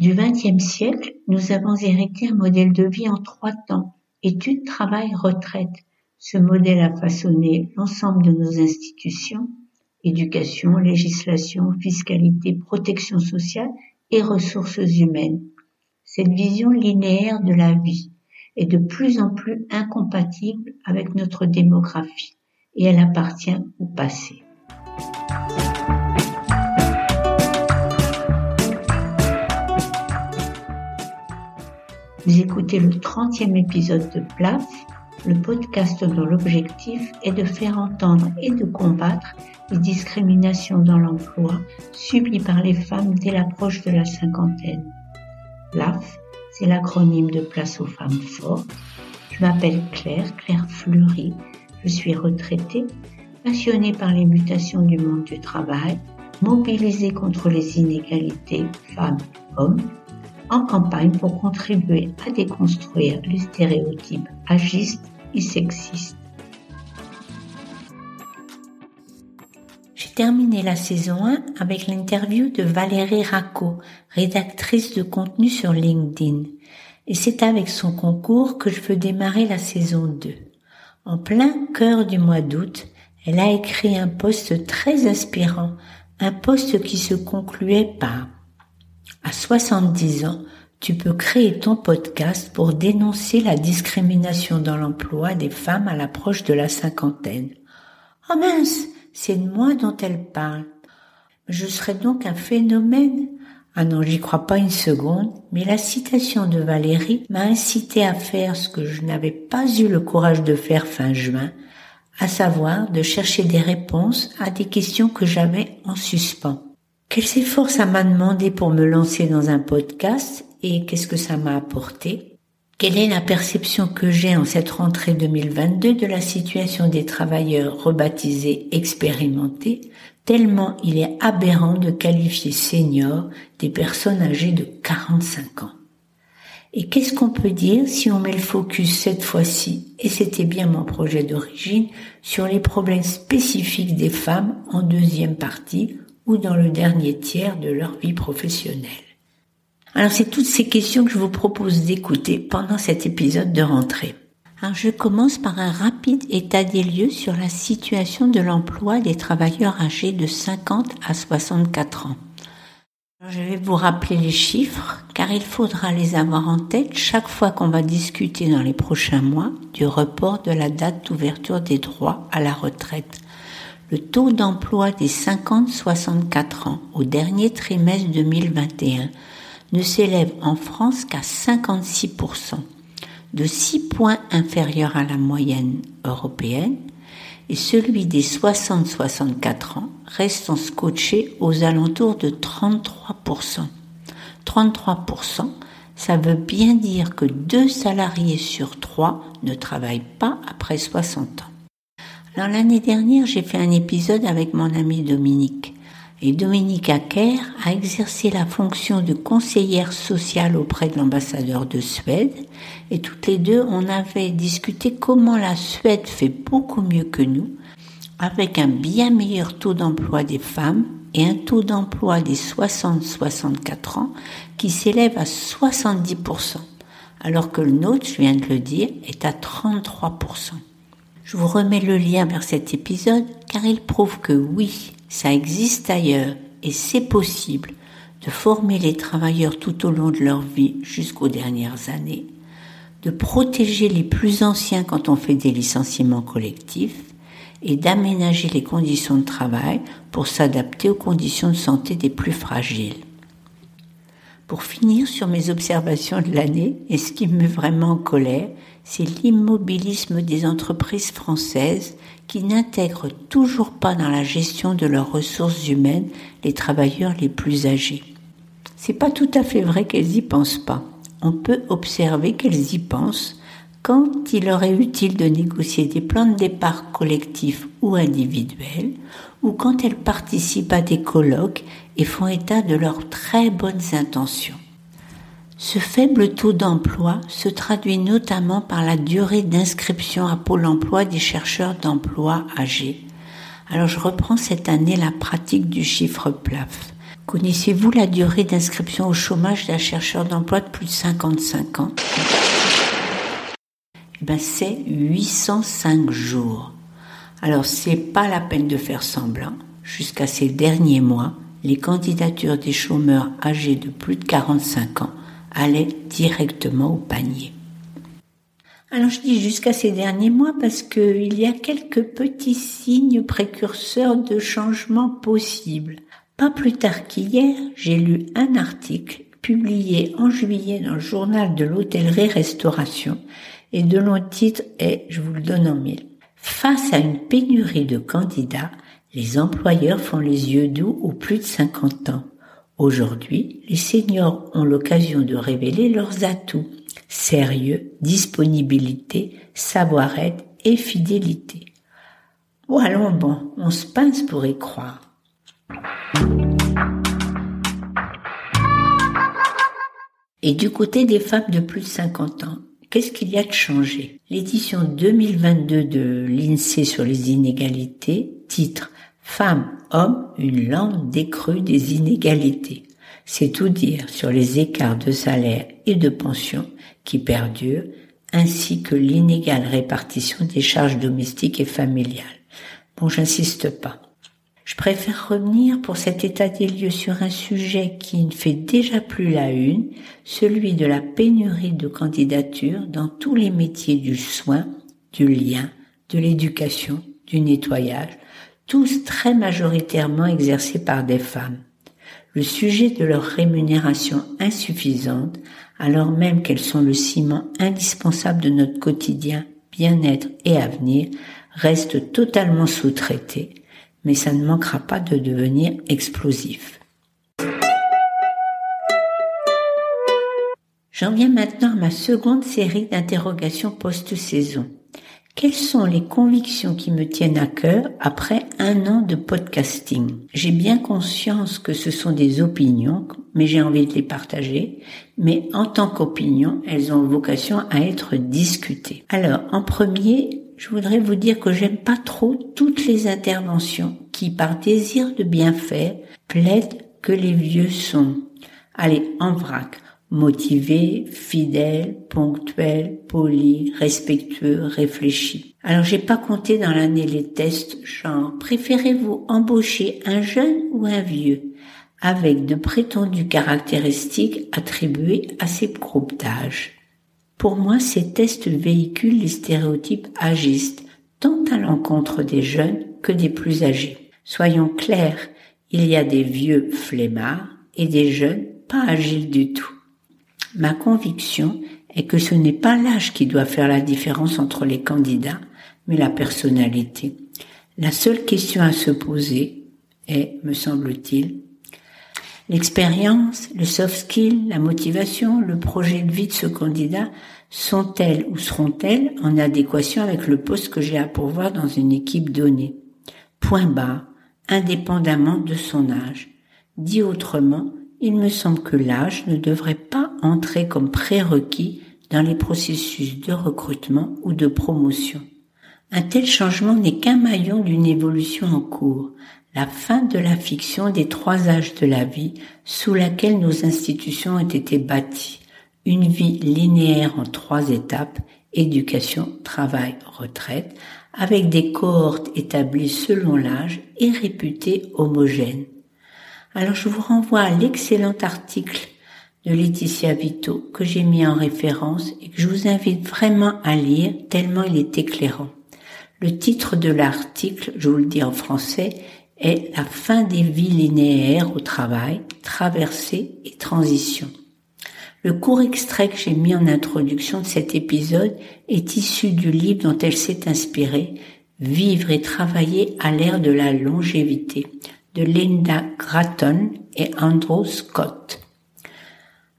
Du XXe siècle, nous avons hérité un modèle de vie en trois temps, études, travail, retraite. Ce modèle a façonné l'ensemble de nos institutions, éducation, législation, fiscalité, protection sociale et ressources humaines. Cette vision linéaire de la vie est de plus en plus incompatible avec notre démographie et elle appartient au passé. Vous écoutez le 30e épisode de PLAF, le podcast dont l'objectif est de faire entendre et de combattre les discriminations dans l'emploi subies par les femmes dès l'approche de la cinquantaine. PLAF, c'est l'acronyme de Place aux femmes fortes. Je m'appelle Claire, Claire Fleury. Je suis retraitée, passionnée par les mutations du monde du travail, mobilisée contre les inégalités femmes-hommes en campagne pour contribuer à déconstruire les stéréotypes agistes et sexistes. J'ai terminé la saison 1 avec l'interview de Valérie Racco, rédactrice de contenu sur LinkedIn. Et c'est avec son concours que je veux démarrer la saison 2. En plein cœur du mois d'août, elle a écrit un post très inspirant, un post qui se concluait par à 70 ans, tu peux créer ton podcast pour dénoncer la discrimination dans l'emploi des femmes à l'approche de la cinquantaine. Oh mince, c'est de moi dont elle parle. Je serais donc un phénomène. Ah non, j'y crois pas une seconde, mais la citation de Valérie m'a incité à faire ce que je n'avais pas eu le courage de faire fin juin, à savoir de chercher des réponses à des questions que j'avais en suspens. Quels efforts ça m'a demandé pour me lancer dans un podcast et qu'est-ce que ça m'a apporté? Quelle est la perception que j'ai en cette rentrée 2022 de la situation des travailleurs rebaptisés expérimentés, tellement il est aberrant de qualifier seniors des personnes âgées de 45 ans? Et qu'est-ce qu'on peut dire si on met le focus cette fois-ci, et c'était bien mon projet d'origine, sur les problèmes spécifiques des femmes en deuxième partie, ou dans le dernier tiers de leur vie professionnelle. Alors c'est toutes ces questions que je vous propose d'écouter pendant cet épisode de rentrée. Alors je commence par un rapide état des lieux sur la situation de l'emploi des travailleurs âgés de 50 à 64 ans. Je vais vous rappeler les chiffres car il faudra les avoir en tête chaque fois qu'on va discuter dans les prochains mois du report de la date d'ouverture des droits à la retraite. Le taux d'emploi des 50-64 ans au dernier trimestre 2021 ne s'élève en France qu'à 56%, de 6 points inférieur à la moyenne européenne, et celui des 60-64 ans restant scotché aux alentours de 33%. 33%, ça veut bien dire que deux salariés sur trois ne travaillent pas après 60 ans l'année dernière, j'ai fait un épisode avec mon ami Dominique. Et Dominique Acker a exercé la fonction de conseillère sociale auprès de l'ambassadeur de Suède. Et toutes les deux, on avait discuté comment la Suède fait beaucoup mieux que nous, avec un bien meilleur taux d'emploi des femmes et un taux d'emploi des 60-64 ans qui s'élève à 70%, alors que le nôtre, je viens de le dire, est à 33%. Je vous remets le lien vers cet épisode car il prouve que oui, ça existe ailleurs et c'est possible de former les travailleurs tout au long de leur vie jusqu'aux dernières années, de protéger les plus anciens quand on fait des licenciements collectifs et d'aménager les conditions de travail pour s'adapter aux conditions de santé des plus fragiles. Pour finir sur mes observations de l'année, et ce qui me met vraiment en colère, c'est l'immobilisme des entreprises françaises qui n'intègrent toujours pas dans la gestion de leurs ressources humaines les travailleurs les plus âgés. C'est pas tout à fait vrai qu'elles y pensent pas. On peut observer qu'elles y pensent quand il leur est utile de négocier des plans de départ collectifs ou individuels, ou quand elles participent à des colloques et font état de leurs très bonnes intentions. Ce faible taux d'emploi se traduit notamment par la durée d'inscription à Pôle emploi des chercheurs d'emploi âgés, Alors je reprends cette année la pratique du chiffre PLAF. Connaissez-vous la durée d'inscription au chômage d'un chercheur d'emploi de plus de 55 ans? Ben, C'est 805 jours. Alors c'est pas la peine de faire semblant. Jusqu'à ces derniers mois, les candidatures des chômeurs âgés de plus de 45 ans allaient directement au panier. Alors je dis jusqu'à ces derniers mois parce qu'il y a quelques petits signes précurseurs de changement possibles. Pas plus tard qu'hier, j'ai lu un article publié en juillet dans le journal de l'hôtellerie-restauration et de long titre est, je vous le donne en mille, Face à une pénurie de candidats, les employeurs font les yeux doux aux plus de 50 ans. Aujourd'hui, les seniors ont l'occasion de révéler leurs atouts. Sérieux, disponibilité, savoir-être et fidélité. Bon, allons bon, on se pince pour y croire. Et du côté des femmes de plus de 50 ans, Qu'est-ce qu'il y a de changé? L'édition 2022 de l'INSEE sur les inégalités titre Femmes, hommes, une lente décrue des inégalités. C'est tout dire sur les écarts de salaire et de pension qui perdurent, ainsi que l'inégale répartition des charges domestiques et familiales. Bon, j'insiste pas. Je préfère revenir pour cet état des lieux sur un sujet qui ne fait déjà plus la une, celui de la pénurie de candidatures dans tous les métiers du soin, du lien, de l'éducation, du nettoyage, tous très majoritairement exercés par des femmes. Le sujet de leur rémunération insuffisante, alors même qu'elles sont le ciment indispensable de notre quotidien, bien-être et avenir, reste totalement sous-traité mais ça ne manquera pas de devenir explosif. J'en viens maintenant à ma seconde série d'interrogations post-saison. Quelles sont les convictions qui me tiennent à cœur après un an de podcasting? J'ai bien conscience que ce sont des opinions, mais j'ai envie de les partager. Mais en tant qu'opinion, elles ont vocation à être discutées. Alors, en premier, je voudrais vous dire que j'aime pas trop toutes les interventions qui, par désir de bien faire, plaident que les vieux sont, allez, en vrac, motivés, fidèles, ponctuels, polis, respectueux, réfléchis. Alors j'ai pas compté dans l'année les tests genre préférez-vous embaucher un jeune ou un vieux avec de prétendues caractéristiques attribuées à ces groupes d'âge? Pour moi, ces tests véhiculent les stéréotypes agistes, tant à l'encontre des jeunes que des plus âgés. Soyons clairs, il y a des vieux flemmards et des jeunes pas agiles du tout. Ma conviction est que ce n'est pas l'âge qui doit faire la différence entre les candidats, mais la personnalité. La seule question à se poser est, me semble-t-il, L'expérience, le soft skill, la motivation, le projet de vie de ce candidat sont-elles ou seront-elles en adéquation avec le poste que j'ai à pourvoir dans une équipe donnée? Point bas, indépendamment de son âge. Dit autrement, il me semble que l'âge ne devrait pas entrer comme prérequis dans les processus de recrutement ou de promotion. Un tel changement n'est qu'un maillon d'une évolution en cours, la fin de la fiction des trois âges de la vie sous laquelle nos institutions ont été bâties. Une vie linéaire en trois étapes, éducation, travail, retraite, avec des cohortes établies selon l'âge et réputées homogènes. Alors je vous renvoie à l'excellent article de Laetitia Vito que j'ai mis en référence et que je vous invite vraiment à lire tellement il est éclairant. Le titre de l'article, je vous le dis en français, est la fin des vies linéaires au travail, traversée et transition. Le court extrait que j'ai mis en introduction de cet épisode est issu du livre dont elle s'est inspirée, Vivre et travailler à l'ère de la longévité, de Linda Gratton et Andrew Scott.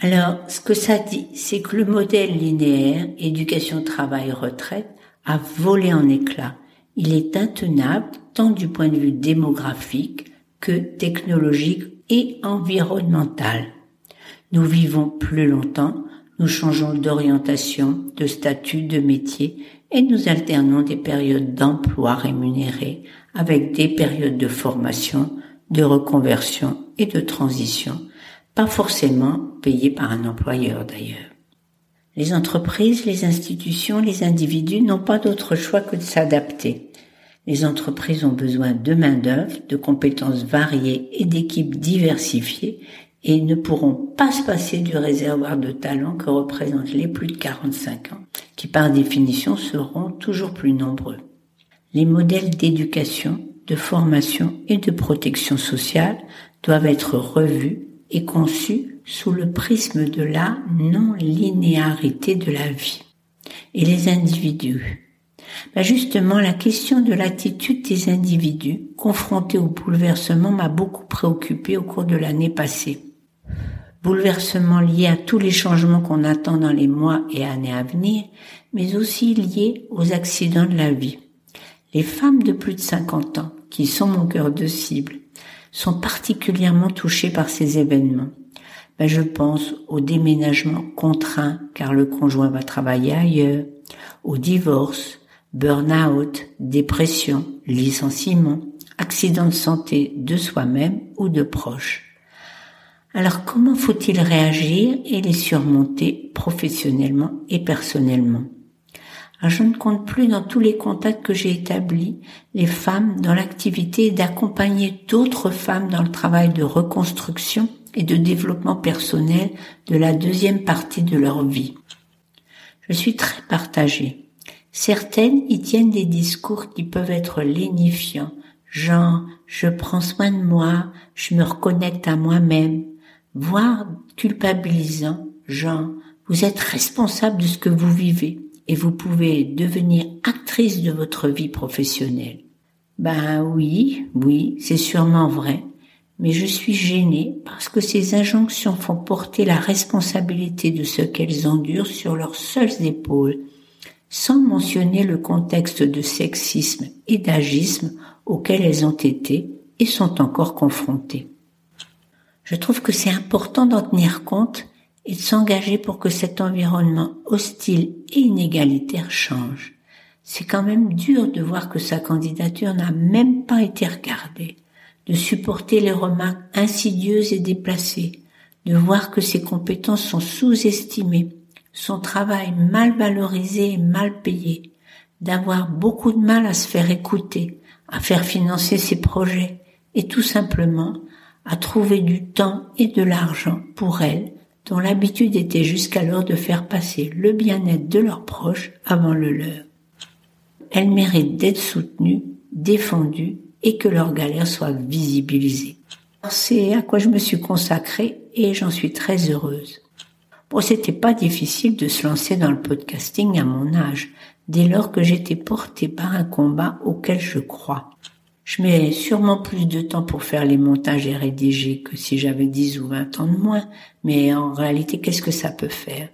Alors, ce que ça dit, c'est que le modèle linéaire, éducation, travail, retraite, a volé en éclats. Il est intenable tant du point de vue démographique que technologique et environnemental. Nous vivons plus longtemps, nous changeons d'orientation, de statut, de métier, et nous alternons des périodes d'emploi rémunérées avec des périodes de formation, de reconversion et de transition, pas forcément payées par un employeur d'ailleurs. Les entreprises, les institutions, les individus n'ont pas d'autre choix que de s'adapter. Les entreprises ont besoin de main-d'œuvre, de compétences variées et d'équipes diversifiées et ne pourront pas se passer du réservoir de talents que représentent les plus de 45 ans, qui par définition seront toujours plus nombreux. Les modèles d'éducation, de formation et de protection sociale doivent être revus et conçus sous le prisme de la non-linéarité de la vie. Et les individus ben Justement, la question de l'attitude des individus confrontés au bouleversement m'a beaucoup préoccupé au cours de l'année passée. Bouleversement lié à tous les changements qu'on attend dans les mois et années à venir, mais aussi lié aux accidents de la vie. Les femmes de plus de 50 ans, qui sont mon cœur de cible, sont particulièrement touchées par ces événements. Ben, je pense au déménagement contraint car le conjoint va travailler ailleurs, au divorce, burn-out, dépression, licenciement, accident de santé de soi-même ou de proches. Alors comment faut-il réagir et les surmonter professionnellement et personnellement? Je ne compte plus dans tous les contacts que j'ai établis les femmes dans l'activité d'accompagner d'autres femmes dans le travail de reconstruction et de développement personnel de la deuxième partie de leur vie. Je suis très partagée. Certaines y tiennent des discours qui peuvent être lénifiants, genre je prends soin de moi, je me reconnecte à moi-même, voire culpabilisant, genre vous êtes responsable de ce que vous vivez et vous pouvez devenir actrice de votre vie professionnelle. Ben oui, oui, c'est sûrement vrai, mais je suis gênée parce que ces injonctions font porter la responsabilité de ce qu'elles endurent sur leurs seules épaules, sans mentionner le contexte de sexisme et d'agisme auquel elles ont été et sont encore confrontées. Je trouve que c'est important d'en tenir compte et de s'engager pour que cet environnement hostile et inégalitaire change. C'est quand même dur de voir que sa candidature n'a même pas été regardée, de supporter les remarques insidieuses et déplacées, de voir que ses compétences sont sous-estimées, son travail mal valorisé et mal payé, d'avoir beaucoup de mal à se faire écouter, à faire financer ses projets et tout simplement à trouver du temps et de l'argent pour elle dont l'habitude était jusqu'alors de faire passer le bien-être de leurs proches avant le leur. Elles méritent d'être soutenues, défendues et que leur galère soit visibilisée. C'est à quoi je me suis consacrée et j'en suis très heureuse. Bon, c'était pas difficile de se lancer dans le podcasting à mon âge, dès lors que j'étais portée par un combat auquel je crois. Je mets sûrement plus de temps pour faire les montages et rédiger que si j'avais 10 ou 20 ans de moins, mais en réalité, qu'est-ce que ça peut faire?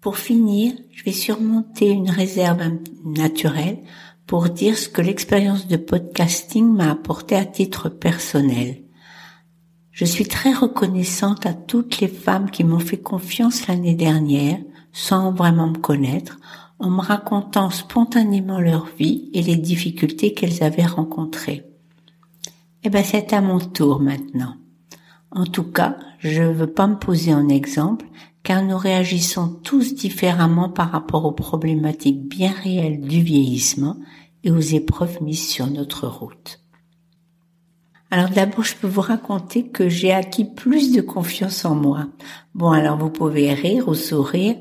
Pour finir, je vais surmonter une réserve naturelle pour dire ce que l'expérience de podcasting m'a apporté à titre personnel. Je suis très reconnaissante à toutes les femmes qui m'ont fait confiance l'année dernière, sans vraiment me connaître, en me racontant spontanément leur vie et les difficultés qu'elles avaient rencontrées. Eh ben, c'est à mon tour maintenant. En tout cas, je ne veux pas me poser en exemple, car nous réagissons tous différemment par rapport aux problématiques bien réelles du vieillissement et aux épreuves mises sur notre route. Alors d'abord, je peux vous raconter que j'ai acquis plus de confiance en moi. Bon, alors vous pouvez rire ou sourire.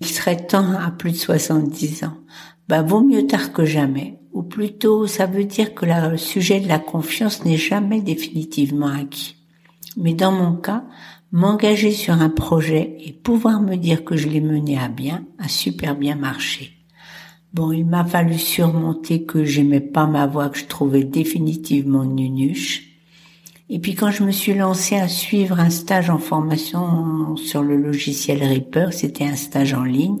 Il serait temps à plus de 70 ans. Bah, vaut mieux tard que jamais. Ou plutôt, ça veut dire que le sujet de la confiance n'est jamais définitivement acquis. Mais dans mon cas, m'engager sur un projet et pouvoir me dire que je l'ai mené à bien a super bien marché. Bon, il m'a fallu surmonter que j'aimais pas ma voix, que je trouvais définitivement nunuche. Et puis quand je me suis lancée à suivre un stage en formation sur le logiciel Reaper, c'était un stage en ligne,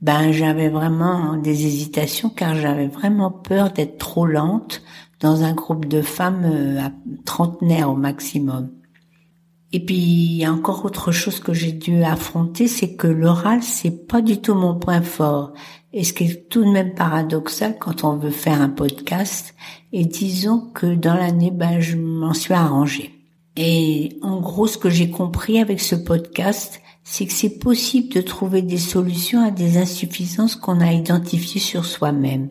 ben j'avais vraiment des hésitations car j'avais vraiment peur d'être trop lente, dans un groupe de femmes euh, à trentenaire au maximum. Et puis il y a encore autre chose que j'ai dû affronter, c'est que l'oral c'est pas du tout mon point fort. Et ce qui est tout de même paradoxal quand on veut faire un podcast. Et disons que dans l'année, ben je m'en suis arrangée. Et en gros, ce que j'ai compris avec ce podcast, c'est que c'est possible de trouver des solutions à des insuffisances qu'on a identifiées sur soi-même.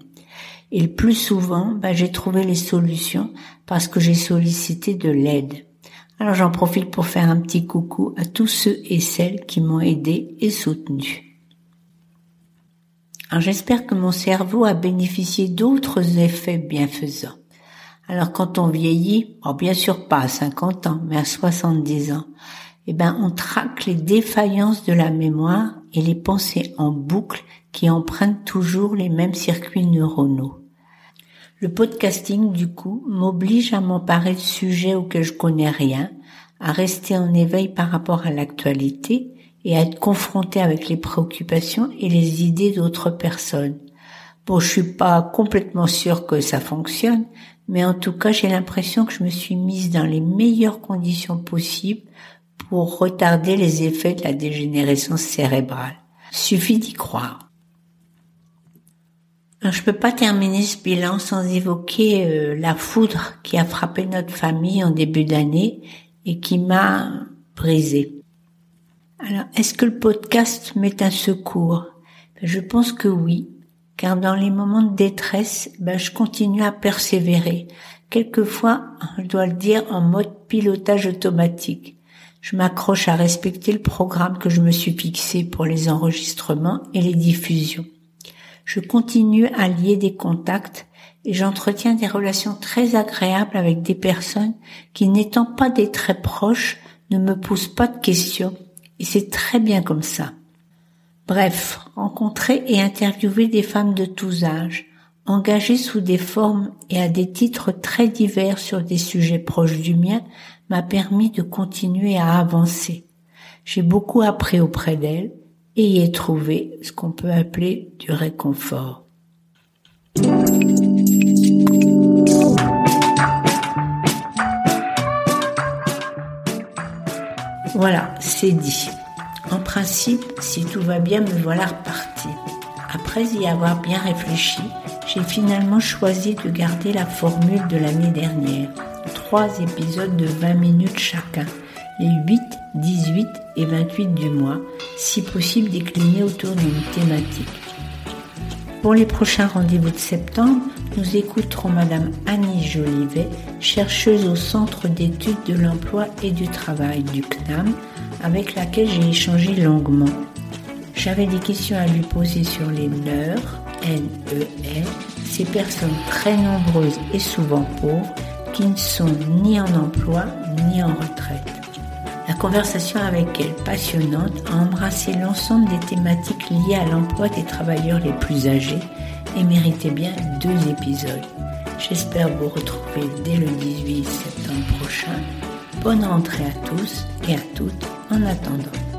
Et le plus souvent, ben, j'ai trouvé les solutions parce que j'ai sollicité de l'aide. Alors j'en profite pour faire un petit coucou à tous ceux et celles qui m'ont aidé et soutenu. Alors j'espère que mon cerveau a bénéficié d'autres effets bienfaisants. Alors quand on vieillit, oh bien sûr pas à 50 ans, mais à 70 ans, eh ben on traque les défaillances de la mémoire et les pensées en boucle qui empruntent toujours les mêmes circuits neuronaux. Le podcasting, du coup, m'oblige à m'emparer de sujets auxquels je connais rien, à rester en éveil par rapport à l'actualité et à être confronté avec les préoccupations et les idées d'autres personnes. Bon, je suis pas complètement sûre que ça fonctionne, mais en tout cas, j'ai l'impression que je me suis mise dans les meilleures conditions possibles pour retarder les effets de la dégénérescence cérébrale. Suffit d'y croire. Je peux pas terminer ce bilan sans évoquer euh, la foudre qui a frappé notre famille en début d'année et qui m'a brisé. Alors, est-ce que le podcast met un secours? Ben, Je pense que oui, car dans les moments de détresse, ben, je continue à persévérer. Quelquefois, je dois le dire, en mode pilotage automatique. Je m'accroche à respecter le programme que je me suis fixé pour les enregistrements et les diffusions je continue à lier des contacts et j'entretiens des relations très agréables avec des personnes qui, n'étant pas des très proches, ne me posent pas de questions. Et c'est très bien comme ça. Bref, rencontrer et interviewer des femmes de tous âges, engagées sous des formes et à des titres très divers sur des sujets proches du mien, m'a permis de continuer à avancer. J'ai beaucoup appris auprès d'elles et y est trouvé ce qu'on peut appeler du réconfort. Voilà, c'est dit. En principe, si tout va bien, me voilà reparti. Après y avoir bien réfléchi, j'ai finalement choisi de garder la formule de l'année dernière. Trois épisodes de 20 minutes chacun les 8, 18 et 28 du mois, si possible déclinés autour d'une thématique. Pour les prochains rendez-vous de septembre, nous écouterons Madame Annie Jolivet, chercheuse au Centre d'études de l'emploi et du travail du CNAM, avec laquelle j'ai échangé longuement. J'avais des questions à lui poser sur les NER, N-E-R, ces personnes très nombreuses et souvent pauvres qui ne sont ni en emploi ni en retraite. Conversation avec elle, passionnante, a embrassé l'ensemble des thématiques liées à l'emploi des travailleurs les plus âgés et méritait bien deux épisodes. J'espère vous retrouver dès le 18 septembre prochain. Bonne rentrée à tous et à toutes en attendant.